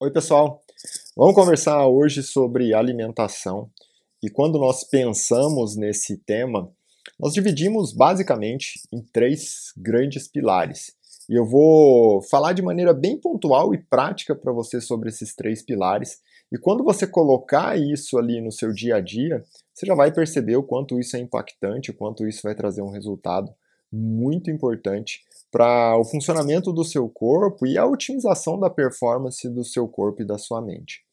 Oi, pessoal. Vamos conversar hoje sobre alimentação. E quando nós pensamos nesse tema, nós dividimos basicamente em três grandes pilares. E eu vou falar de maneira bem pontual e prática para você sobre esses três pilares. E quando você colocar isso ali no seu dia a dia, você já vai perceber o quanto isso é impactante, o quanto isso vai trazer um resultado muito importante para o funcionamento do seu corpo e a otimização da performance do seu corpo e da sua mente.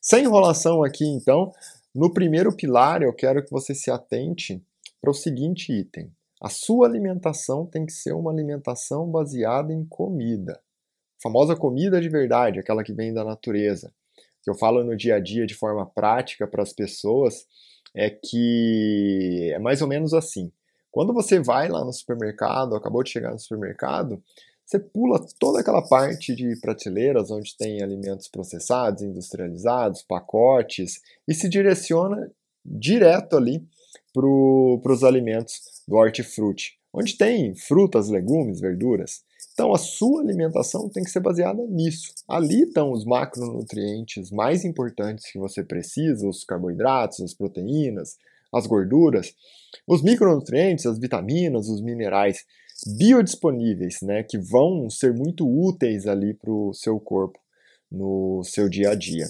Sem enrolação aqui, então, no primeiro pilar eu quero que você se atente para o seguinte item. A sua alimentação tem que ser uma alimentação baseada em comida. A famosa comida de verdade, aquela que vem da natureza. Que eu falo no dia a dia de forma prática para as pessoas é que é mais ou menos assim. Quando você vai lá no supermercado, acabou de chegar no supermercado, você pula toda aquela parte de prateleiras onde tem alimentos processados, industrializados, pacotes, e se direciona direto ali para os alimentos do hortifruti, onde tem frutas, legumes, verduras. Então a sua alimentação tem que ser baseada nisso. Ali estão os macronutrientes mais importantes que você precisa, os carboidratos, as proteínas, as gorduras, os micronutrientes, as vitaminas, os minerais biodisponíveis, né, que vão ser muito úteis ali para o seu corpo no seu dia a dia.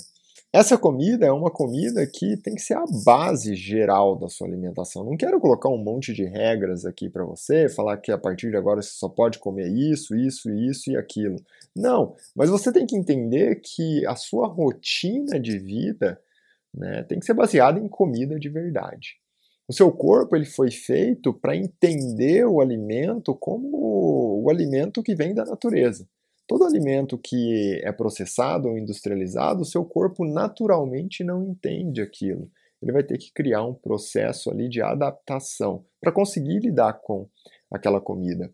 Essa comida é uma comida que tem que ser a base geral da sua alimentação. Não quero colocar um monte de regras aqui para você, falar que a partir de agora você só pode comer isso, isso, isso e aquilo. Não, mas você tem que entender que a sua rotina de vida né, tem que ser baseada em comida de verdade. O seu corpo ele foi feito para entender o alimento como o alimento que vem da natureza. Todo alimento que é processado ou industrializado, o seu corpo naturalmente não entende aquilo. Ele vai ter que criar um processo ali de adaptação para conseguir lidar com aquela comida.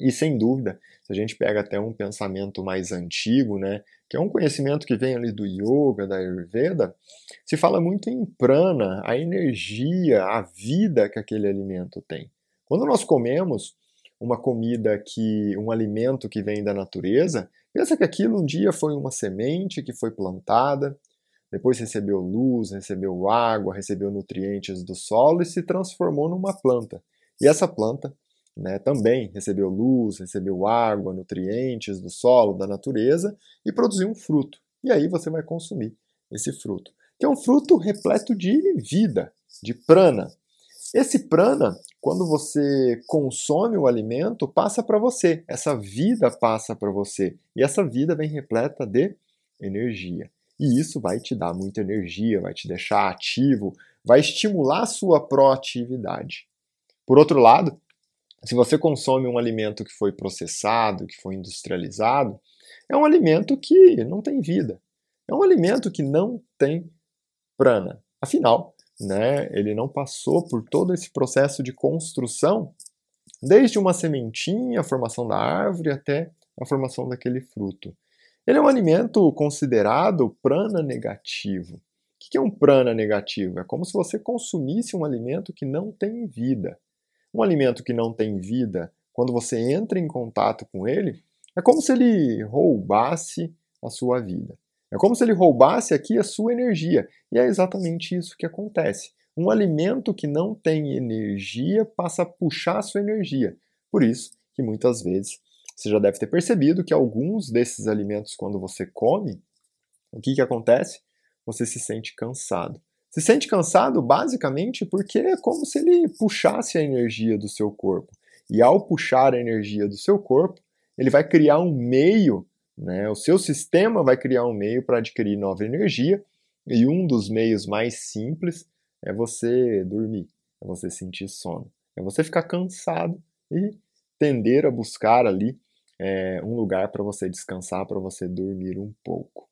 E sem dúvida, se a gente pega até um pensamento mais antigo, né, que é um conhecimento que vem ali do yoga, da Ayurveda, se fala muito em prana, a energia, a vida que aquele alimento tem. Quando nós comemos uma comida que, um alimento que vem da natureza, pensa que aquilo um dia foi uma semente que foi plantada, depois recebeu luz, recebeu água, recebeu nutrientes do solo e se transformou numa planta. E essa planta né, também recebeu luz, recebeu água, nutrientes do solo, da natureza e produziu um fruto. E aí você vai consumir esse fruto, que é um fruto repleto de vida, de prana. Esse prana, quando você consome o alimento, passa para você. Essa vida passa para você. E essa vida vem repleta de energia. E isso vai te dar muita energia, vai te deixar ativo, vai estimular a sua proatividade. Por outro lado, se você consome um alimento que foi processado, que foi industrializado, é um alimento que não tem vida. É um alimento que não tem prana. Afinal, né, ele não passou por todo esse processo de construção, desde uma sementinha, a formação da árvore, até a formação daquele fruto. Ele é um alimento considerado prana negativo. O que é um prana negativo? É como se você consumisse um alimento que não tem vida. Um alimento que não tem vida, quando você entra em contato com ele, é como se ele roubasse a sua vida. É como se ele roubasse aqui a sua energia. E é exatamente isso que acontece. Um alimento que não tem energia passa a puxar a sua energia. Por isso que muitas vezes você já deve ter percebido que alguns desses alimentos, quando você come, o que, que acontece? Você se sente cansado. Se sente cansado basicamente porque é como se ele puxasse a energia do seu corpo. E ao puxar a energia do seu corpo, ele vai criar um meio, né? o seu sistema vai criar um meio para adquirir nova energia. E um dos meios mais simples é você dormir, é você sentir sono, é você ficar cansado e tender a buscar ali é, um lugar para você descansar, para você dormir um pouco.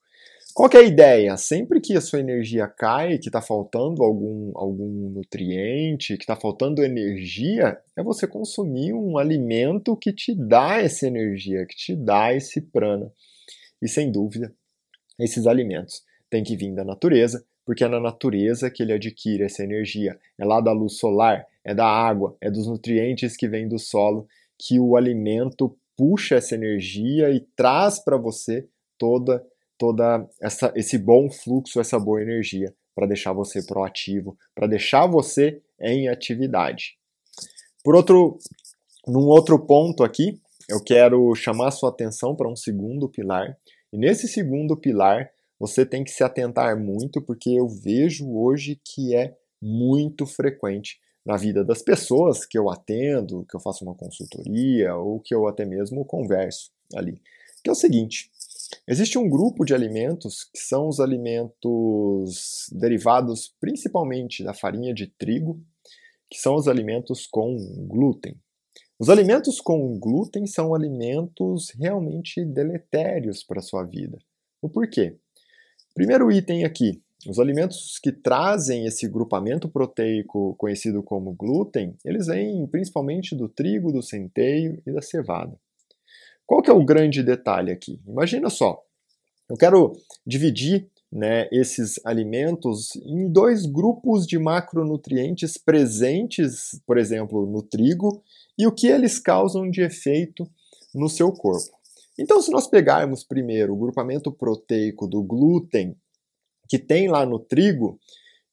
Qual é a ideia? Sempre que a sua energia cai, que está faltando algum, algum nutriente, que está faltando energia, é você consumir um alimento que te dá essa energia, que te dá esse prana. E sem dúvida, esses alimentos têm que vir da natureza, porque é na natureza que ele adquire essa energia. É lá da luz solar, é da água, é dos nutrientes que vêm do solo que o alimento puxa essa energia e traz para você toda toda essa, esse bom fluxo, essa boa energia para deixar você proativo, para deixar você em atividade. Por outro, num outro ponto aqui, eu quero chamar sua atenção para um segundo pilar. E nesse segundo pilar, você tem que se atentar muito, porque eu vejo hoje que é muito frequente na vida das pessoas que eu atendo, que eu faço uma consultoria ou que eu até mesmo converso ali. Que é o seguinte: existe um grupo de alimentos que são os alimentos derivados principalmente da farinha de trigo, que são os alimentos com glúten. Os alimentos com glúten são alimentos realmente deletérios para a sua vida. O porquê? Primeiro item aqui, os alimentos que trazem esse grupamento proteico conhecido como glúten, eles vêm principalmente do trigo, do centeio e da cevada. Qual que é o grande detalhe aqui? Imagina só, eu quero dividir né, esses alimentos em dois grupos de macronutrientes presentes, por exemplo, no trigo, e o que eles causam de efeito no seu corpo. Então, se nós pegarmos primeiro o grupamento proteico do glúten que tem lá no trigo,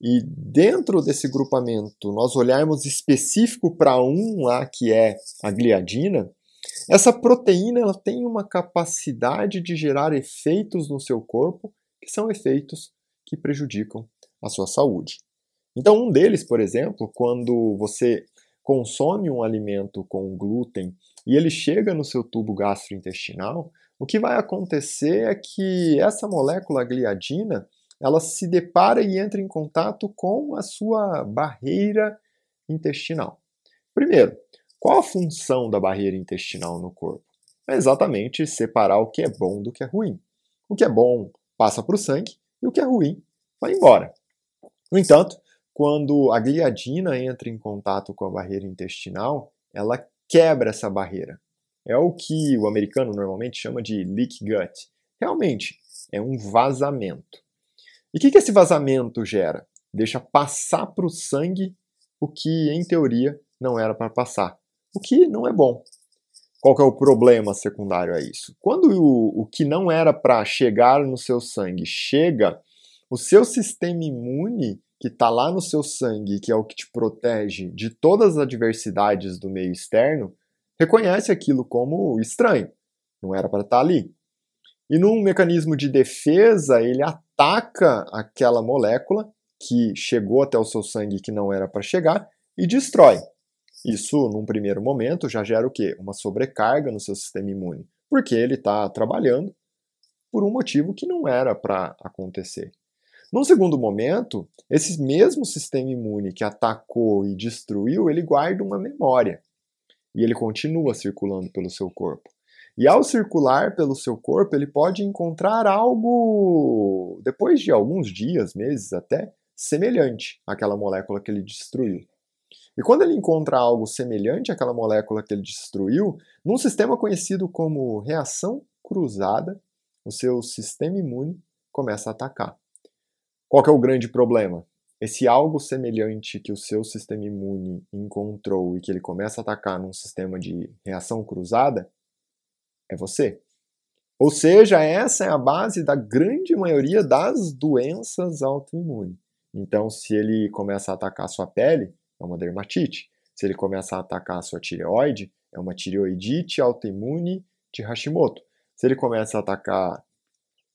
e dentro desse grupamento nós olharmos específico para um lá que é a gliadina, essa proteína ela tem uma capacidade de gerar efeitos no seu corpo que são efeitos que prejudicam a sua saúde. Então, um deles, por exemplo, quando você consome um alimento com glúten e ele chega no seu tubo gastrointestinal, o que vai acontecer é que essa molécula gliadina ela se depara e entra em contato com a sua barreira intestinal. Primeiro, qual a função da barreira intestinal no corpo? É exatamente separar o que é bom do que é ruim. O que é bom passa para o sangue e o que é ruim vai embora. No entanto, quando a gliadina entra em contato com a barreira intestinal, ela quebra essa barreira. É o que o americano normalmente chama de leak gut. Realmente, é um vazamento. E o que, que esse vazamento gera? Deixa passar para o sangue o que, em teoria, não era para passar. O que não é bom. Qual é o problema secundário a isso? Quando o, o que não era para chegar no seu sangue chega, o seu sistema imune, que está lá no seu sangue, que é o que te protege de todas as adversidades do meio externo, reconhece aquilo como estranho. Não era para estar tá ali. E num mecanismo de defesa, ele ataca aquela molécula que chegou até o seu sangue que não era para chegar e destrói. Isso, num primeiro momento, já gera o quê? Uma sobrecarga no seu sistema imune, porque ele está trabalhando por um motivo que não era para acontecer. Num segundo momento, esse mesmo sistema imune que atacou e destruiu, ele guarda uma memória e ele continua circulando pelo seu corpo. E ao circular pelo seu corpo, ele pode encontrar algo, depois de alguns dias, meses até, semelhante àquela molécula que ele destruiu. E quando ele encontra algo semelhante àquela molécula que ele destruiu, num sistema conhecido como reação cruzada, o seu sistema imune começa a atacar. Qual é o grande problema? Esse algo semelhante que o seu sistema imune encontrou e que ele começa a atacar num sistema de reação cruzada é você. Ou seja, essa é a base da grande maioria das doenças autoimunes. Então, se ele começa a atacar a sua pele, é uma dermatite. Se ele começa a atacar a sua tireoide, é uma tireoidite autoimune de Hashimoto. Se ele começa a atacar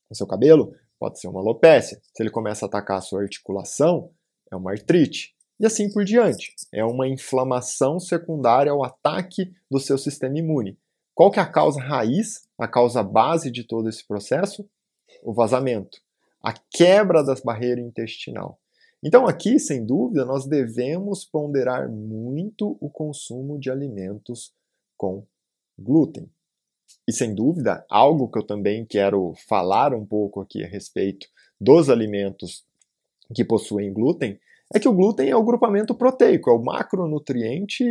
o seu cabelo, pode ser uma alopecia. Se ele começa a atacar a sua articulação, é uma artrite. E assim por diante. É uma inflamação secundária ao ataque do seu sistema imune. Qual que é a causa raiz, a causa base de todo esse processo? O vazamento, a quebra das barreiras intestinal. Então aqui, sem dúvida, nós devemos ponderar muito o consumo de alimentos com glúten. E sem dúvida, algo que eu também quero falar um pouco aqui a respeito dos alimentos que possuem glúten é que o glúten é o grupamento proteico, é o macronutriente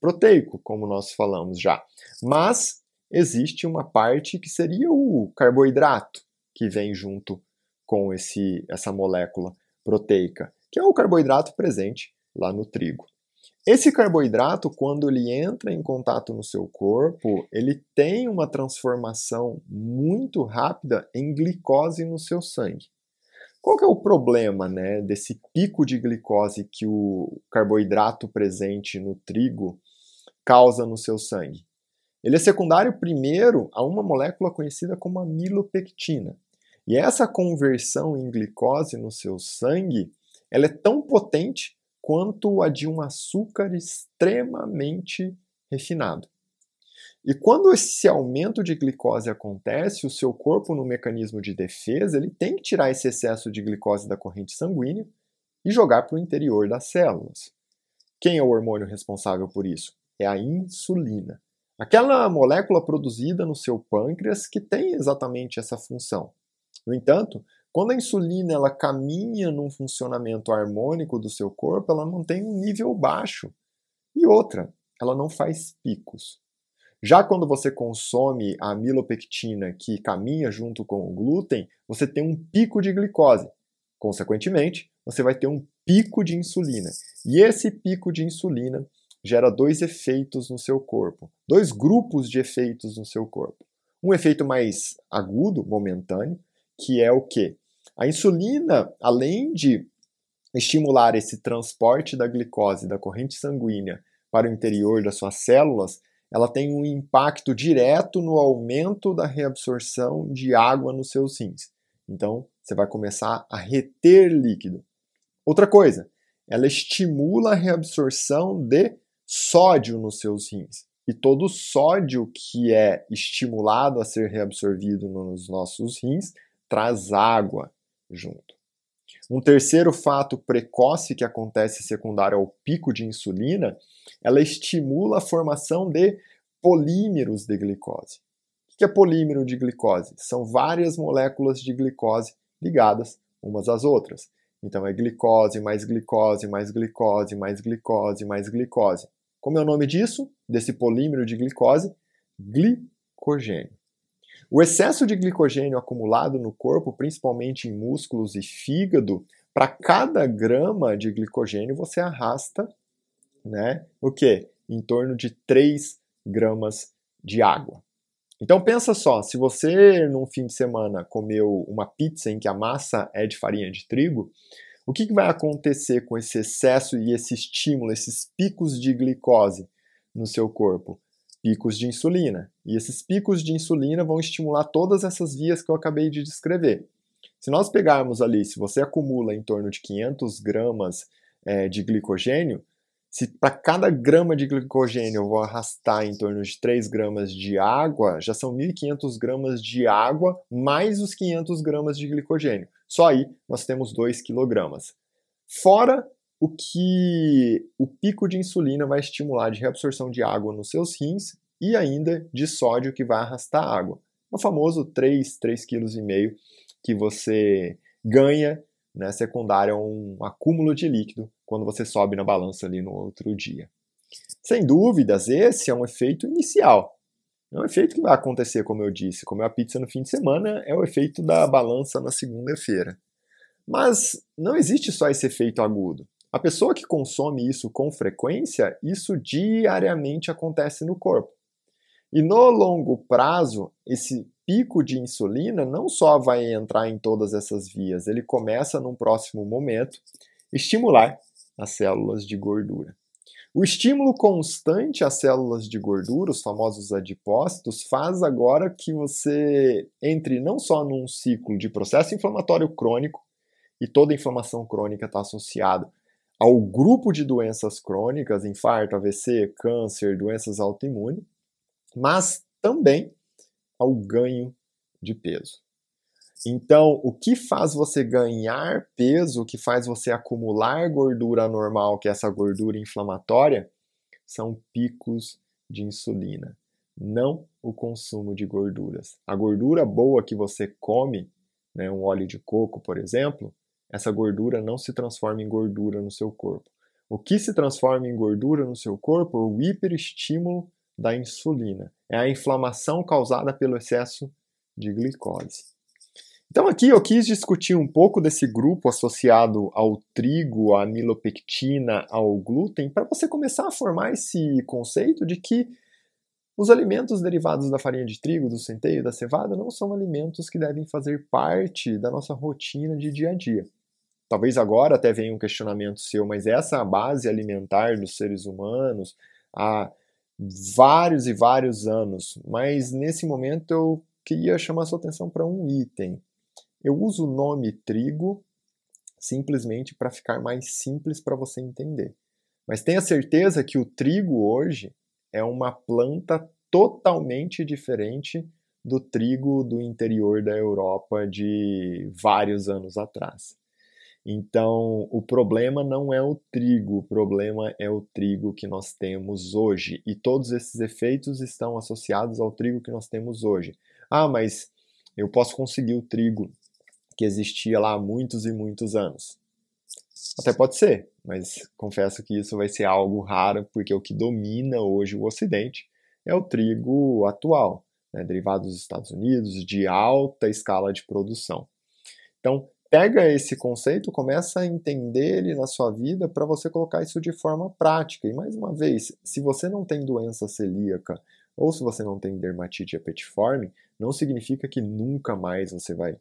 proteico, como nós falamos já. Mas existe uma parte que seria o carboidrato que vem junto com esse, essa molécula proteica, que é o carboidrato presente lá no trigo. Esse carboidrato, quando ele entra em contato no seu corpo, ele tem uma transformação muito rápida em glicose no seu sangue. Qual que é o problema né, desse pico de glicose que o carboidrato presente no trigo causa no seu sangue? Ele é secundário primeiro a uma molécula conhecida como amilopectina. E essa conversão em glicose no seu sangue, ela é tão potente quanto a de um açúcar extremamente refinado. E quando esse aumento de glicose acontece, o seu corpo, no mecanismo de defesa, ele tem que tirar esse excesso de glicose da corrente sanguínea e jogar para o interior das células. Quem é o hormônio responsável por isso? É a insulina. Aquela molécula produzida no seu pâncreas que tem exatamente essa função. No entanto, quando a insulina ela caminha num funcionamento harmônico do seu corpo, ela mantém um nível baixo. E outra, ela não faz picos. Já quando você consome a amilopectina que caminha junto com o glúten, você tem um pico de glicose. Consequentemente, você vai ter um pico de insulina. E esse pico de insulina gera dois efeitos no seu corpo, dois grupos de efeitos no seu corpo. Um efeito mais agudo, momentâneo, que é o quê? A insulina, além de estimular esse transporte da glicose da corrente sanguínea para o interior das suas células, ela tem um impacto direto no aumento da reabsorção de água nos seus rins. Então, você vai começar a reter líquido. Outra coisa, ela estimula a reabsorção de sódio nos seus rins. E todo sódio que é estimulado a ser reabsorvido nos nossos rins traz água junto. Um terceiro fato precoce que acontece secundário ao pico de insulina, ela estimula a formação de polímeros de glicose. O que é polímero de glicose? São várias moléculas de glicose ligadas umas às outras. Então é glicose, mais glicose, mais glicose, mais glicose, mais glicose. Como é o nome disso? Desse polímero de glicose? Glicogênio. O excesso de glicogênio acumulado no corpo, principalmente em músculos e fígado, para cada grama de glicogênio você arrasta, né, o que? Em torno de 3 gramas de água. Então pensa só, se você num fim de semana comeu uma pizza em que a massa é de farinha de trigo, o que, que vai acontecer com esse excesso e esse estímulo, esses picos de glicose no seu corpo? Picos de insulina. E esses picos de insulina vão estimular todas essas vias que eu acabei de descrever. Se nós pegarmos ali, se você acumula em torno de 500 gramas é, de glicogênio, se para cada grama de glicogênio eu vou arrastar em torno de 3 gramas de água, já são 1.500 gramas de água mais os 500 gramas de glicogênio. Só aí nós temos 2 quilogramas. Fora o que o pico de insulina vai estimular de reabsorção de água nos seus rins e ainda de sódio que vai arrastar água. O famoso 3, 3,5 kg que você ganha né, secundário a um acúmulo de líquido quando você sobe na balança ali no outro dia. Sem dúvidas, esse é um efeito inicial. É um efeito que vai acontecer, como eu disse, comer a pizza no fim de semana é o efeito da balança na segunda-feira. Mas não existe só esse efeito agudo. A pessoa que consome isso com frequência, isso diariamente acontece no corpo. E no longo prazo, esse pico de insulina não só vai entrar em todas essas vias, ele começa num próximo momento estimular as células de gordura. O estímulo constante às células de gordura, os famosos adipócitos, faz agora que você entre não só num ciclo de processo inflamatório crônico, e toda inflamação crônica está associada ao grupo de doenças crônicas, infarto, AVC, câncer, doenças autoimunes, mas também ao ganho de peso. Então, o que faz você ganhar peso, o que faz você acumular gordura normal, que é essa gordura inflamatória, são picos de insulina, não o consumo de gorduras. A gordura boa que você come, né, um óleo de coco, por exemplo, essa gordura não se transforma em gordura no seu corpo. O que se transforma em gordura no seu corpo é o hiperestímulo da insulina. É a inflamação causada pelo excesso de glicose. Então aqui eu quis discutir um pouco desse grupo associado ao trigo, à milopectina, ao glúten, para você começar a formar esse conceito de que os alimentos derivados da farinha de trigo, do centeio, da cevada não são alimentos que devem fazer parte da nossa rotina de dia a dia. Talvez agora até venha um questionamento seu, mas essa base alimentar dos seres humanos há vários e vários anos. Mas nesse momento eu queria chamar sua atenção para um item. Eu uso o nome trigo simplesmente para ficar mais simples para você entender. Mas tenha certeza que o trigo hoje é uma planta totalmente diferente do trigo do interior da Europa de vários anos atrás. Então, o problema não é o trigo, o problema é o trigo que nós temos hoje. E todos esses efeitos estão associados ao trigo que nós temos hoje. Ah, mas eu posso conseguir o trigo que existia lá há muitos e muitos anos. Até pode ser, mas confesso que isso vai ser algo raro, porque o que domina hoje o Ocidente é o trigo atual, né, derivado dos Estados Unidos, de alta escala de produção. Então, pega esse conceito, começa a entender ele na sua vida para você colocar isso de forma prática. E mais uma vez, se você não tem doença celíaca ou se você não tem dermatite apetiforme, não significa que nunca mais você vai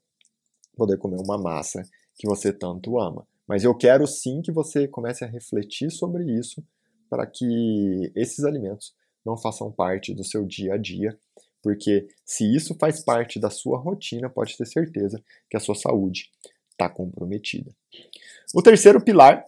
poder comer uma massa que você tanto ama. Mas eu quero sim que você comece a refletir sobre isso para que esses alimentos não façam parte do seu dia a dia, porque se isso faz parte da sua rotina, pode ter certeza que a sua saúde está comprometida. O terceiro pilar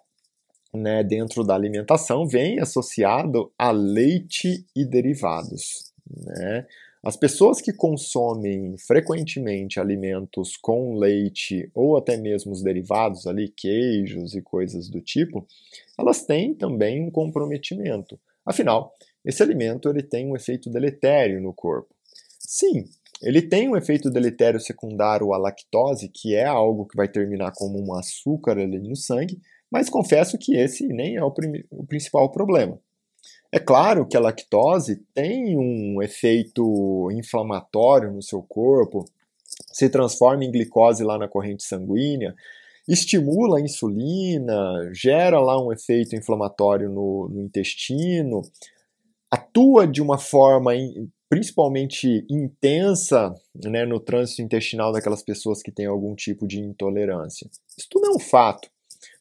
né, dentro da alimentação vem associado a leite e derivados. Né? As pessoas que consomem frequentemente alimentos com leite ou até mesmo os derivados ali, queijos e coisas do tipo, elas têm também um comprometimento. Afinal, esse alimento ele tem um efeito deletério no corpo. Sim, ele tem um efeito deletério secundário à lactose, que é algo que vai terminar como um açúcar ali no sangue, mas confesso que esse nem é o, o principal problema. É claro que a lactose tem um efeito inflamatório no seu corpo, se transforma em glicose lá na corrente sanguínea, estimula a insulina, gera lá um efeito inflamatório no, no intestino, atua de uma forma principalmente intensa né, no trânsito intestinal daquelas pessoas que têm algum tipo de intolerância. Isso tudo é um fato.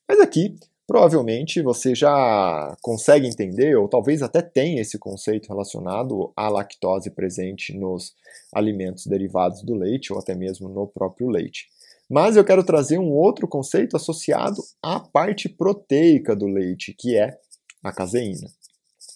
Mas aqui Provavelmente você já consegue entender, ou talvez até tenha esse conceito relacionado à lactose presente nos alimentos derivados do leite, ou até mesmo no próprio leite. Mas eu quero trazer um outro conceito associado à parte proteica do leite, que é a caseína.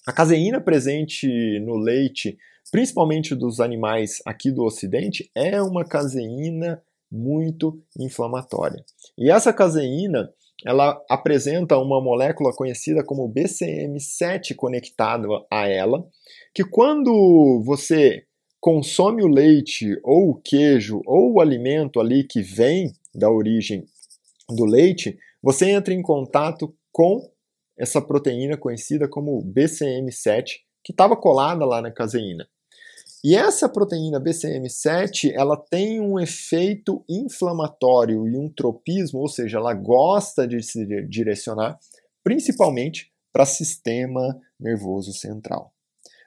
A caseína presente no leite, principalmente dos animais aqui do Ocidente, é uma caseína muito inflamatória. E essa caseína ela apresenta uma molécula conhecida como BCM7 conectada a ela, que quando você consome o leite ou o queijo ou o alimento ali que vem da origem do leite, você entra em contato com essa proteína conhecida como BCM7, que estava colada lá na caseína. E essa proteína BCM7, ela tem um efeito inflamatório e um tropismo, ou seja, ela gosta de se direcionar principalmente para sistema nervoso central.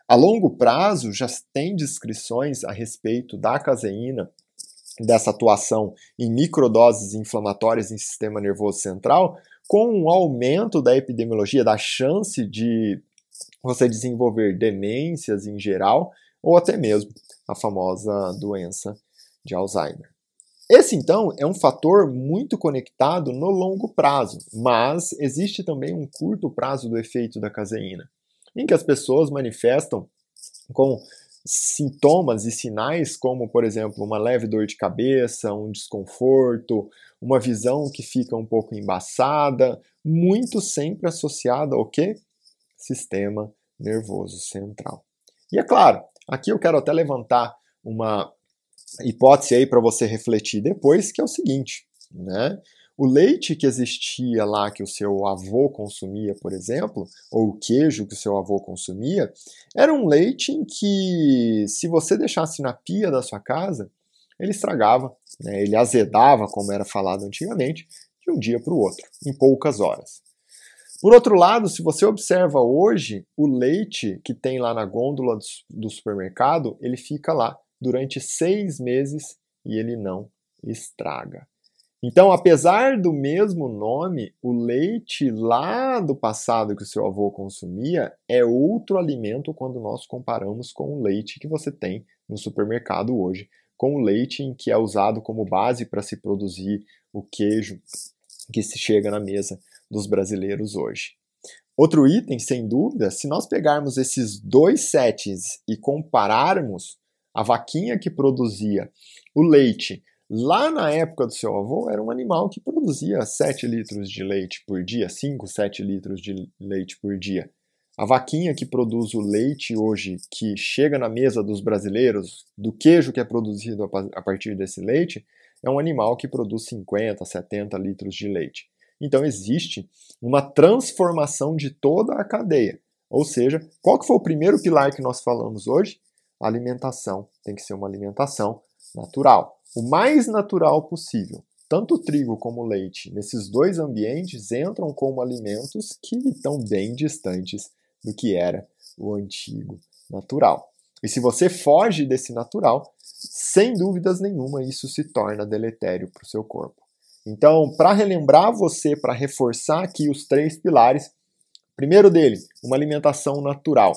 A longo prazo, já tem descrições a respeito da caseína, dessa atuação em microdoses inflamatórias em sistema nervoso central, com um aumento da epidemiologia, da chance de você desenvolver demências em geral ou até mesmo a famosa doença de Alzheimer. Esse, então, é um fator muito conectado no longo prazo, mas existe também um curto prazo do efeito da caseína, em que as pessoas manifestam com sintomas e sinais como, por exemplo, uma leve dor de cabeça, um desconforto, uma visão que fica um pouco embaçada, muito sempre associada ao que? Sistema nervoso central. E é claro, Aqui eu quero até levantar uma hipótese aí para você refletir depois, que é o seguinte, né? O leite que existia lá que o seu avô consumia, por exemplo, ou o queijo que o seu avô consumia, era um leite em que, se você deixasse na pia da sua casa, ele estragava, né, ele azedava, como era falado antigamente, de um dia para o outro, em poucas horas. Por outro lado, se você observa hoje, o leite que tem lá na gôndola do supermercado, ele fica lá durante seis meses e ele não estraga. Então, apesar do mesmo nome, o leite lá do passado que o seu avô consumia é outro alimento quando nós comparamos com o leite que você tem no supermercado hoje, com o leite em que é usado como base para se produzir o queijo que se chega na mesa dos brasileiros hoje. Outro item, sem dúvida, se nós pegarmos esses dois sets e compararmos a vaquinha que produzia o leite Lá na época do seu avô, era um animal que produzia 7 litros de leite por dia, 5, 7 litros de leite por dia. A vaquinha que produz o leite hoje, que chega na mesa dos brasileiros, do queijo que é produzido a partir desse leite, é um animal que produz 50, 70 litros de leite. Então existe uma transformação de toda a cadeia. Ou seja, qual que foi o primeiro pilar que nós falamos hoje? A alimentação tem que ser uma alimentação natural o mais natural possível. Tanto o trigo como o leite, nesses dois ambientes, entram como alimentos que estão bem distantes do que era o antigo natural. E se você foge desse natural, sem dúvidas nenhuma, isso se torna deletério para o seu corpo. Então, para relembrar você, para reforçar aqui os três pilares, primeiro dele, uma alimentação natural.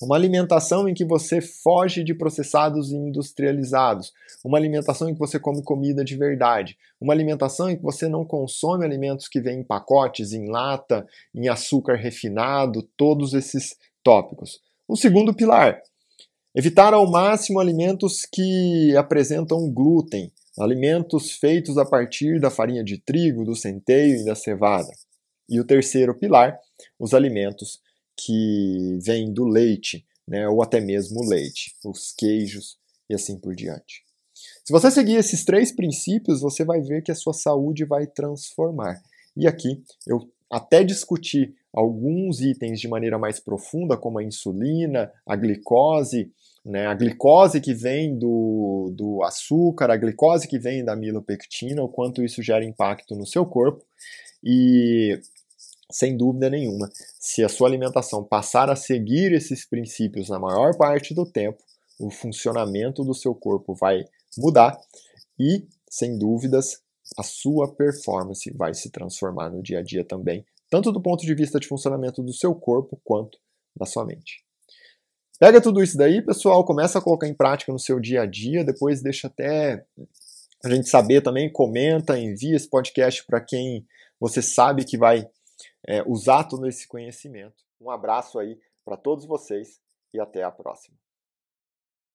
Uma alimentação em que você foge de processados e industrializados. Uma alimentação em que você come comida de verdade. Uma alimentação em que você não consome alimentos que vêm em pacotes, em lata, em açúcar refinado, todos esses tópicos. O segundo pilar, evitar ao máximo alimentos que apresentam glúten, alimentos feitos a partir da farinha de trigo, do centeio e da cevada. E o terceiro pilar, os alimentos que vem do leite, né, ou até mesmo o leite, os queijos e assim por diante. Se você seguir esses três princípios, você vai ver que a sua saúde vai transformar. E aqui eu até discuti alguns itens de maneira mais profunda, como a insulina, a glicose, né, a glicose que vem do, do açúcar, a glicose que vem da milopectina, o quanto isso gera impacto no seu corpo. E sem dúvida nenhuma, se a sua alimentação passar a seguir esses princípios na maior parte do tempo, o funcionamento do seu corpo vai mudar e, sem dúvidas, a sua performance vai se transformar no dia a dia também, tanto do ponto de vista de funcionamento do seu corpo quanto da sua mente. Pega tudo isso daí, pessoal, começa a colocar em prática no seu dia a dia, depois deixa até a gente saber também, comenta, envia esse podcast para quem você sabe que vai é, usar todo esse conhecimento. Um abraço aí para todos vocês e até a próxima.